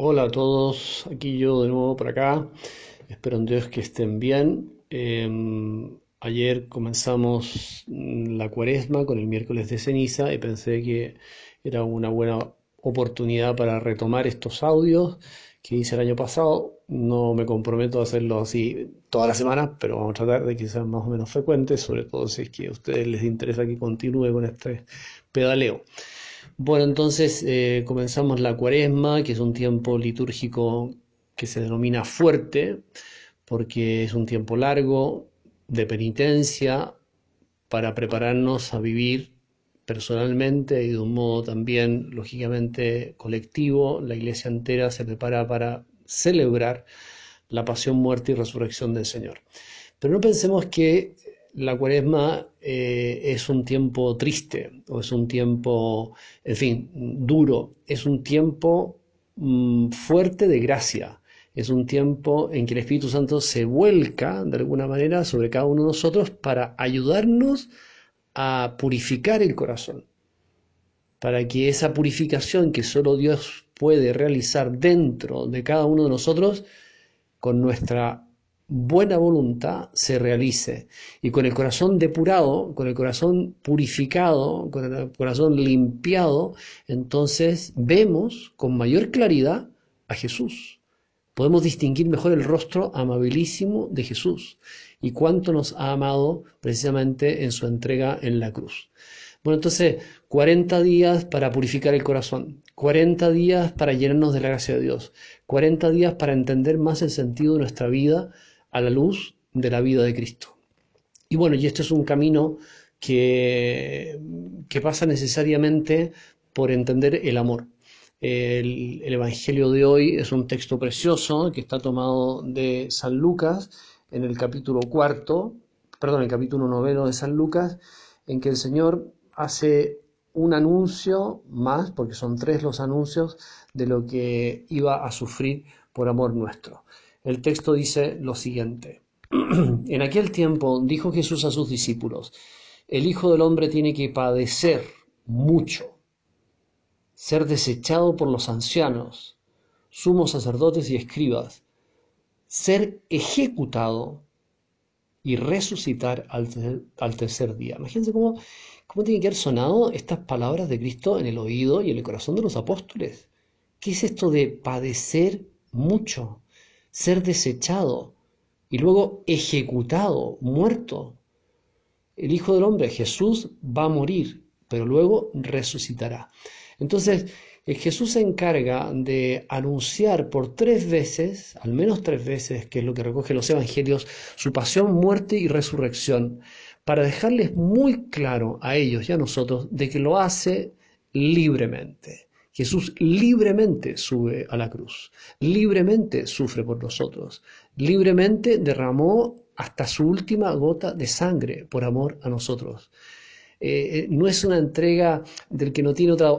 Hola a todos, aquí yo de nuevo por acá. Espero en Dios que estén bien. Eh, ayer comenzamos la cuaresma con el miércoles de ceniza y pensé que era una buena oportunidad para retomar estos audios que hice el año pasado. No me comprometo a hacerlo así toda la semana, pero vamos a tratar de que sean más o menos frecuentes, sobre todo si es que a ustedes les interesa que continúe con este pedaleo. Bueno, entonces eh, comenzamos la cuaresma, que es un tiempo litúrgico que se denomina fuerte, porque es un tiempo largo de penitencia para prepararnos a vivir personalmente y de un modo también, lógicamente, colectivo. La iglesia entera se prepara para celebrar la pasión, muerte y resurrección del Señor. Pero no pensemos que la cuaresma eh, es un tiempo triste o es un tiempo, en fin, duro, es un tiempo mm, fuerte de gracia, es un tiempo en que el Espíritu Santo se vuelca de alguna manera sobre cada uno de nosotros para ayudarnos a purificar el corazón, para que esa purificación que solo Dios puede realizar dentro de cada uno de nosotros, con nuestra buena voluntad se realice y con el corazón depurado, con el corazón purificado, con el corazón limpiado, entonces vemos con mayor claridad a Jesús. Podemos distinguir mejor el rostro amabilísimo de Jesús y cuánto nos ha amado precisamente en su entrega en la cruz. Bueno, entonces, 40 días para purificar el corazón, 40 días para llenarnos de la gracia de Dios, 40 días para entender más el sentido de nuestra vida, a la luz de la vida de Cristo. Y bueno, y este es un camino que, que pasa necesariamente por entender el amor. El, el, Evangelio de hoy es un texto precioso que está tomado de San Lucas en el capítulo cuarto, perdón, el capítulo noveno de San Lucas, en que el Señor hace un anuncio más, porque son tres los anuncios, de lo que iba a sufrir por amor nuestro. El texto dice lo siguiente. en aquel tiempo dijo Jesús a sus discípulos, el Hijo del Hombre tiene que padecer mucho, ser desechado por los ancianos, sumos sacerdotes y escribas, ser ejecutado y resucitar al, tercer día. Imagínense cómo, cómo tienen que haber sonado estas palabras de Cristo en el oído y en el corazón de los apóstoles. ¿Qué es esto de padecer mucho? Ser desechado y luego ejecutado, muerto. El Hijo del Hombre, Jesús, va a morir, pero luego resucitará. Entonces, eh, Jesús se encarga de anunciar por tres veces, al menos tres veces, que es lo que recoge los evangelios, su pasión, muerte y resurrección, para dejarles muy claro a ellos y a nosotros de que lo hace libremente. Jesús libremente sube a la cruz, libremente sufre por nosotros, libremente derramó hasta su última gota de sangre por amor a nosotros. Eh, eh, no es una entrega del que no tiene otra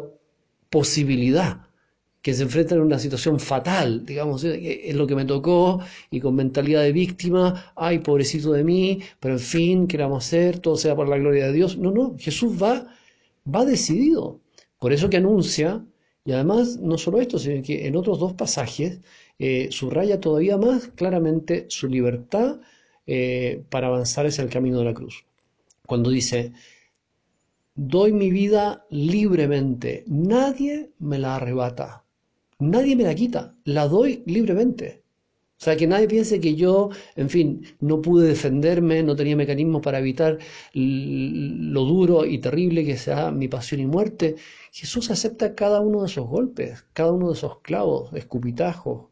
posibilidad, que se enfrenta en una situación fatal, digamos, eh, es lo que me tocó y con mentalidad de víctima, ay, pobrecito de mí, pero en fin, ¿qué vamos a hacer? Todo sea por la gloria de Dios. No, no, Jesús va, va decidido. Por eso que anuncia y además, no solo esto, sino que en otros dos pasajes eh, subraya todavía más claramente su libertad eh, para avanzar hacia el camino de la cruz. Cuando dice, doy mi vida libremente, nadie me la arrebata, nadie me la quita, la doy libremente. O sea, que nadie piense que yo, en fin, no pude defenderme, no tenía mecanismos para evitar lo duro y terrible que sea mi pasión y muerte. Jesús acepta cada uno de esos golpes, cada uno de esos clavos, escupitajos,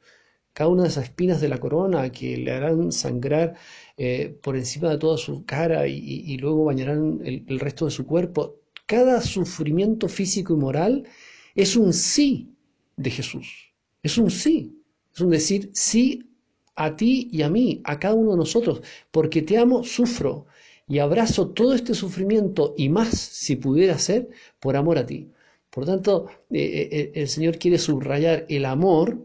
cada una de esas espinas de la corona que le harán sangrar eh, por encima de toda su cara y, luego bañarán el, el resto de su cuerpo. Cada sufrimiento físico y moral es un sí de Jesús. Es un sí. Es un decir sí a ti y a mí, a cada uno de nosotros, porque te amo, sufro y abrazo todo este sufrimiento y más si pudiera ser por amor a ti. Por tanto, eh, eh, eh, el Señor quiere subrayar el amor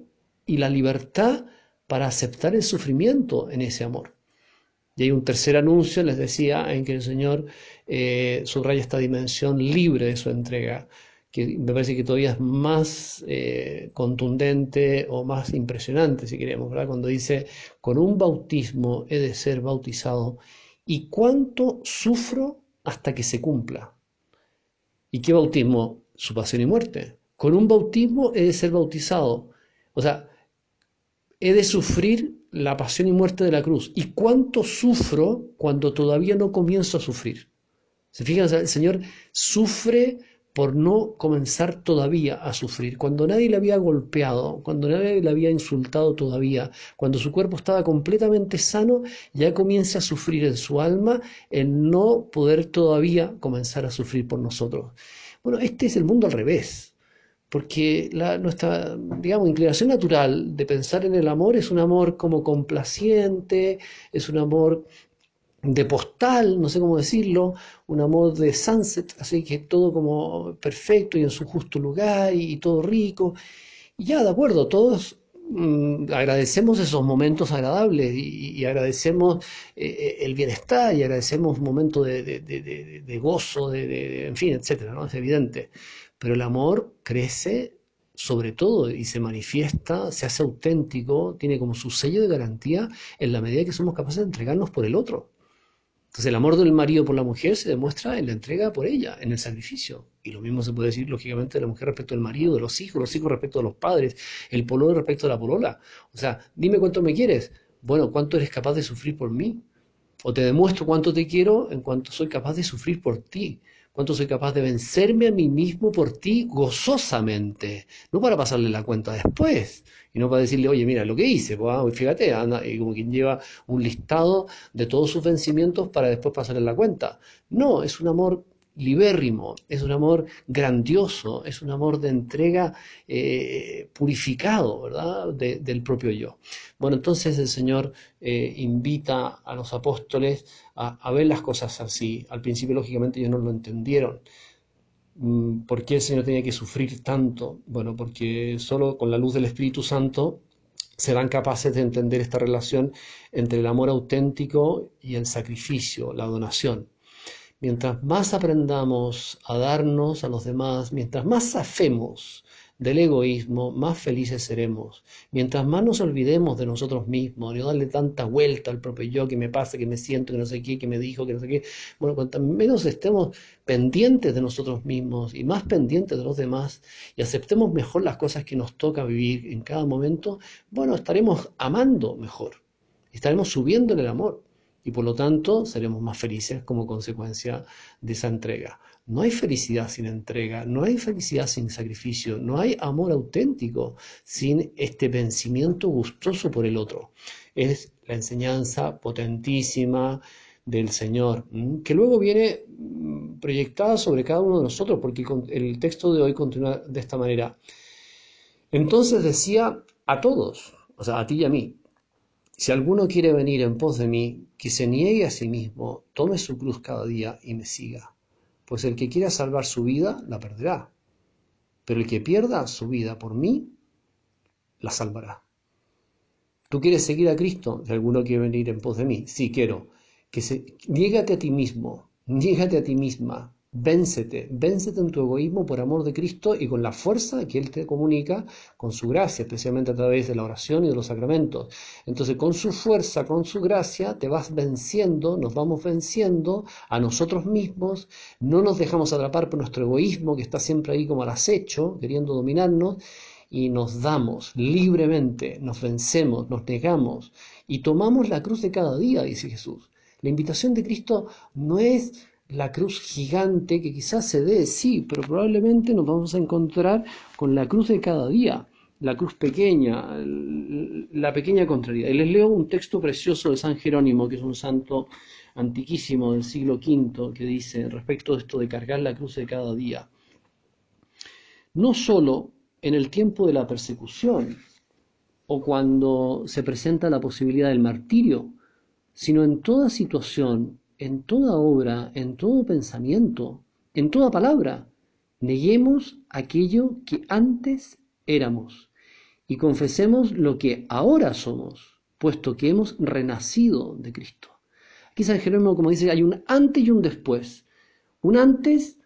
y la libertad para aceptar el sufrimiento en ese amor. Y hay un tercer anuncio, les decía, en que el Señor subraya esta dimensión libre de su entrega, que me parece que todavía es más eh, contundente o más impresionante, si queremos. Cuando dice, con un bautismo he de ser bautizado, ¿y cuánto sufro hasta que se cumpla? ¿Y qué bautismo? Su pasión y muerte. Con un bautismo he de ser bautizado. O sea, he de sufrir la pasión y muerte de la cruz. ¿Y cuánto sufro cuando todavía no comienzo a sufrir? ¿Se fijan? El Señor sufre por no comenzar todavía a sufrir, cuando nadie le había golpeado, cuando nadie le había insultado todavía, cuando su cuerpo estaba completamente sano, ya comienza a sufrir en su alma en no poder todavía comenzar a sufrir por nosotros. Bueno, este es el mundo al revés, porque la, nuestra, digamos, inclinación natural de pensar en el amor es un amor como complaciente, es un amor de postal, no sé cómo decirlo, un amor de sunset, así que todo como perfecto y en su justo lugar y, todo rico. Y ya, de acuerdo, todos mm, agradecemos esos momentos agradables y, agradecemos eh, eh, el bienestar y agradecemos momentos de, de, gozo, de, en fin, etcétera, ¿no? Es evidente. Pero el amor crece sobre todo y se manifiesta, se hace auténtico, tiene como su sello de garantía en la medida que somos capaces de entregarnos por el otro. Entonces el amor del marido por la mujer se demuestra en la entrega por ella, en el sacrificio. Y lo mismo se puede decir, lógicamente, de la mujer respecto al marido, de los hijos, los hijos respecto a los padres, el pololo respecto a la polola. O sea, dime cuánto me quieres. Bueno, ¿cuánto eres capaz de sufrir por mí? O te demuestro cuánto te quiero en cuanto soy capaz de sufrir por ti cuánto soy capaz de vencerme a mí mismo por ti gozosamente, no para pasarle la cuenta después, y no para decirle, oye, mira lo que hice, pues, ah, fíjate, anda, y como quien lleva un listado de todos sus vencimientos para después pasarle la cuenta. No, es un amor libérrimo, es un amor grandioso, es un amor de entrega eh, purificado, ¿verdad? del propio yo. Bueno, entonces el Señor eh, invita a los apóstoles a, ver las cosas así. Al principio, lógicamente, ellos no lo entendieron. Mm, ¿Por qué el Señor tenía que sufrir tanto? Bueno, porque solo con la luz del Espíritu Santo serán capaces de entender esta relación entre el amor auténtico y el sacrificio, la donación. Mientras más aprendamos a darnos a los demás, mientras más hacemos del egoísmo, más felices seremos. Mientras más nos olvidemos de nosotros mismos, no darle tanta vuelta al propio yo, que me pasa, que me siento, que no sé qué, que me dijo, que no sé qué, bueno, cuanto menos estemos pendientes de nosotros mismos y más pendientes de los demás y aceptemos mejor las cosas que nos toca vivir en cada momento, bueno, estaremos amando mejor, estaremos subiendo en el amor y por lo tanto seremos más felices como consecuencia de esa entrega. No hay felicidad sin entrega, no hay felicidad sin sacrificio, no hay amor auténtico sin este vencimiento gustoso por el otro. Es la enseñanza potentísima del Señor, que luego viene mm, proyectada sobre cada uno de nosotros, porque el texto de hoy continúa de esta manera. Entonces decía a todos, o sea, a ti y a mí, si alguno quiere venir en pos de mí, que se niegue a sí mismo, tome su cruz cada día y me siga. Pues el que quiera salvar su vida, la perderá. Pero el que pierda su vida por mí, la salvará. ¿Tú quieres seguir a Cristo? Si alguno quiere venir en pos de mí, sí quiero. Que se, niégate a ti mismo, niégate a ti misma, Véncete, véncete en tu egoísmo por amor de Cristo y con la fuerza que Él te comunica, con su gracia, especialmente a través de la oración y de los sacramentos. Entonces, con su fuerza, con su gracia, te vas venciendo, nos vamos venciendo a nosotros mismos, no nos dejamos atrapar por nuestro egoísmo que está siempre ahí como al acecho, queriendo dominarnos, y nos damos libremente, nos vencemos, nos negamos y tomamos la cruz de cada día, dice Jesús. La invitación de Cristo no es la cruz gigante que quizás se dé, sí, pero probablemente nos vamos a encontrar con la cruz de cada día, la cruz pequeña, la pequeña contrariedad. Y les leo un texto precioso de San Jerónimo, que es un santo antiquísimo del siglo V, que dice respecto de esto de cargar la cruz de cada día. No solo en el tiempo de la persecución o cuando se presenta la posibilidad del martirio, sino en toda situación en toda obra, en todo pensamiento, en toda palabra, neguemos aquello que antes éramos y confesemos lo que ahora somos, puesto que hemos renacido de Cristo. Aquí San Jerónimo, como dice, hay un antes y un después. Un antes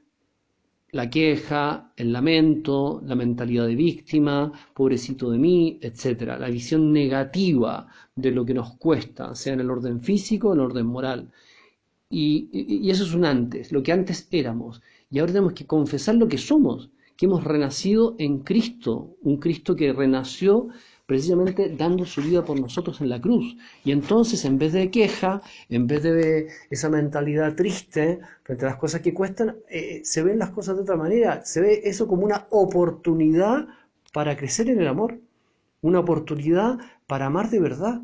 la queja, el lamento, la mentalidad de víctima, pobrecito de mí, etc. La visión negativa de lo que nos cuesta, sea en el orden físico o en el orden moral. Y, eso es un antes, lo que antes éramos. Y ahora tenemos que confesar lo que somos, que hemos renacido en Cristo, un Cristo que renació precisamente dando su vida por nosotros en la cruz. Y entonces, en vez de queja, en vez de esa mentalidad triste frente a las cosas que cuestan, eh, se ven las cosas de otra manera. Se ve eso como una oportunidad para crecer en el amor, una oportunidad para amar de verdad.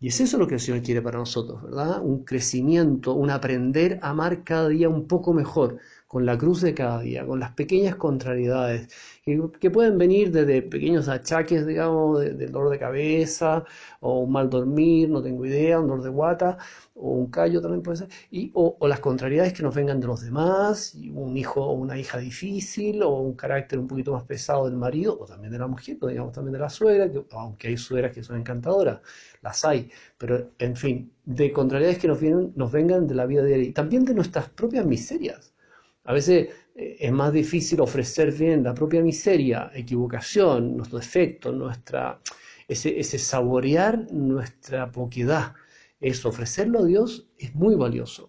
Y es eso lo que el Señor quiere para nosotros, ¿verdad? Un crecimiento, un aprender a amar cada día un poco mejor, con la cruz de cada día, con las pequeñas contrariedades, que, pueden venir desde pequeños achaques, digamos, de, dolor de cabeza, o un mal dormir, no tengo idea, un dolor de guata, o un callo también puede ser, y, o, las contrariedades que nos vengan de los demás, un hijo o una hija difícil, o un carácter un poquito más pesado del marido, o también de la mujer, digamos también de la suegra, aunque hay suegras que son encantadoras, las hay, pero en fin, de contrariedades que nos, vienen, nos vengan de la vida diaria, y también de nuestras propias miserias a veces eh, es más difícil ofrecer bien la propia miseria, equivocación, nuestro defecto, nuestra, ese, ese saborear nuestra poquedad. Eso, ofrecerlo a Dios es muy valioso.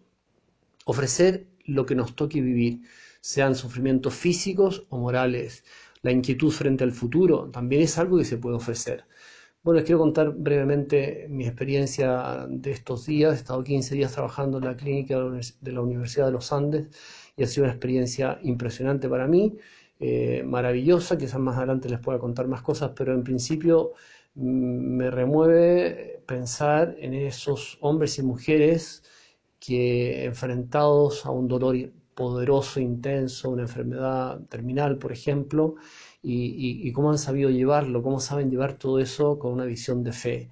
Ofrecer lo que nos toque vivir, sean sufrimientos físicos o morales. La inquietud frente al futuro también es algo que se puede ofrecer. Bueno, les quiero contar brevemente mi experiencia de estos días. He estado 15 días trabajando en la clínica de la Universidad de los Andes y ha sido una experiencia impresionante para mí, eh, maravillosa, quizás más adelante les pueda contar más cosas, pero en principio mm, me remueve pensar en esos hombres y mujeres que enfrentados a un dolor poderoso, intenso, una enfermedad terminal, por ejemplo, y, y, cómo han sabido llevarlo, cómo saben llevar todo eso con una visión de fe.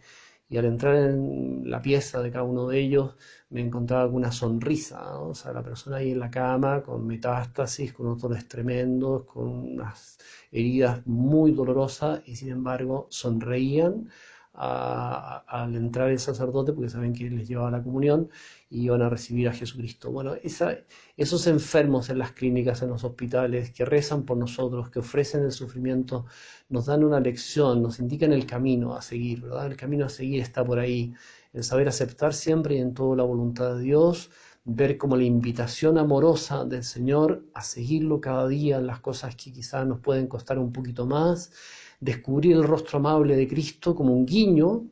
Y al entrar en la pieza de cada uno de ellos, me encontraba con una sonrisa, o sea, la persona ahí en la cama con metástasis, con unos tremendos, con unas heridas muy dolorosas y sin embargo sonreían al entrar el sacerdote porque saben que les llevaba la comunión y iban a recibir a Jesucristo. Bueno, esos enfermos en las clínicas, en los hospitales, que rezan por nosotros, que ofrecen el sufrimiento, nos dan una lección, nos indican el camino a seguir, ¿verdad? El camino a seguir está por ahí el saber aceptar siempre y en toda la voluntad de Dios, ver como la invitación amorosa del Señor a seguirlo cada día en las cosas que quizás nos pueden costar un poquito más, descubrir el rostro amable de Cristo como un guiño,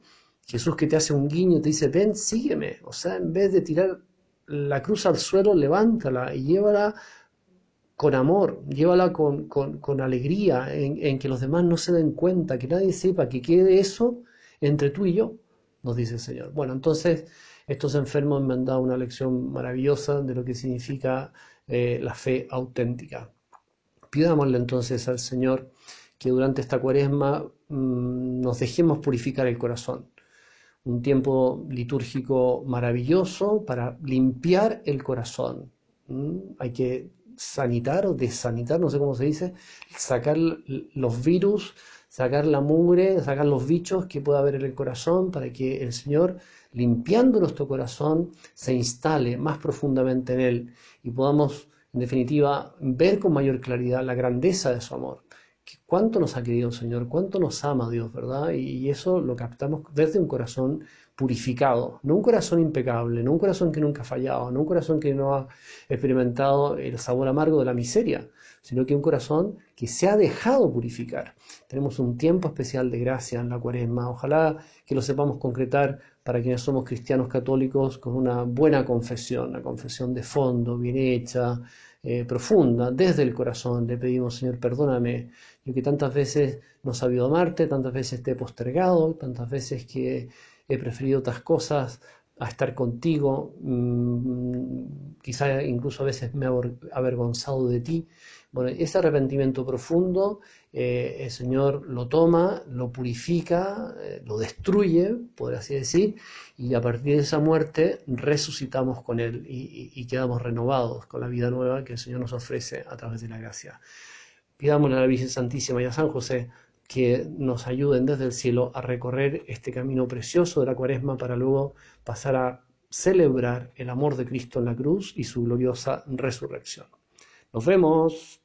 Jesús que te hace un guiño te dice, ven, sígueme, o sea, en vez de tirar la cruz al suelo, levántala y llévala con amor, llévala con, con, alegría, en, en que los demás no se den cuenta, que nadie sepa que quede eso entre tú y yo nos dice el Señor. Bueno, entonces estos enfermos me han dado una lección maravillosa de lo que significa eh, la fe auténtica. Pidámosle entonces al Señor que durante esta cuaresma mm, nos dejemos purificar el corazón. Un tiempo litúrgico maravilloso para limpiar el corazón. Hay que sanitar o desanitar, no sé cómo se dice, sacar los virus sacar la mugre, sacar los bichos que pueda haber en el corazón para que el Señor, limpiando nuestro corazón, se instale más profundamente en él y podamos, en definitiva, ver con mayor claridad la grandeza de su amor. Cuánto nos ha querido el Señor, cuánto nos ama Dios, ¿verdad? Y eso lo captamos desde un corazón purificado, no un corazón impecable, no un corazón que nunca ha fallado, no un corazón que no ha experimentado el sabor amargo de la miseria, sino que un corazón que se ha dejado purificar. Tenemos un tiempo especial de gracia en la cuaresma, ojalá que lo sepamos concretar para quienes somos cristianos católicos con una buena confesión, una confesión de fondo, bien hecha, eh, profunda, desde el corazón. Le pedimos, Señor, perdóname, yo que tantas veces no he sabido amarte, tantas veces te he postergado, tantas veces que he preferido otras cosas a estar contigo, mm, quizá incluso a veces me he avergonzado de ti. Bueno, ese arrepentimiento profundo, eh, el Señor lo toma, lo purifica, eh, lo destruye, por así decir, y a partir de esa muerte resucitamos con Él y, y quedamos renovados con la vida nueva que el Señor nos ofrece a través de la gracia. Pidámosle a la Virgen Santísima y a San José que nos ayuden desde el cielo a recorrer este camino precioso de la cuaresma para luego pasar a celebrar el amor de Cristo en la cruz y su gloriosa resurrección. Nos vemos.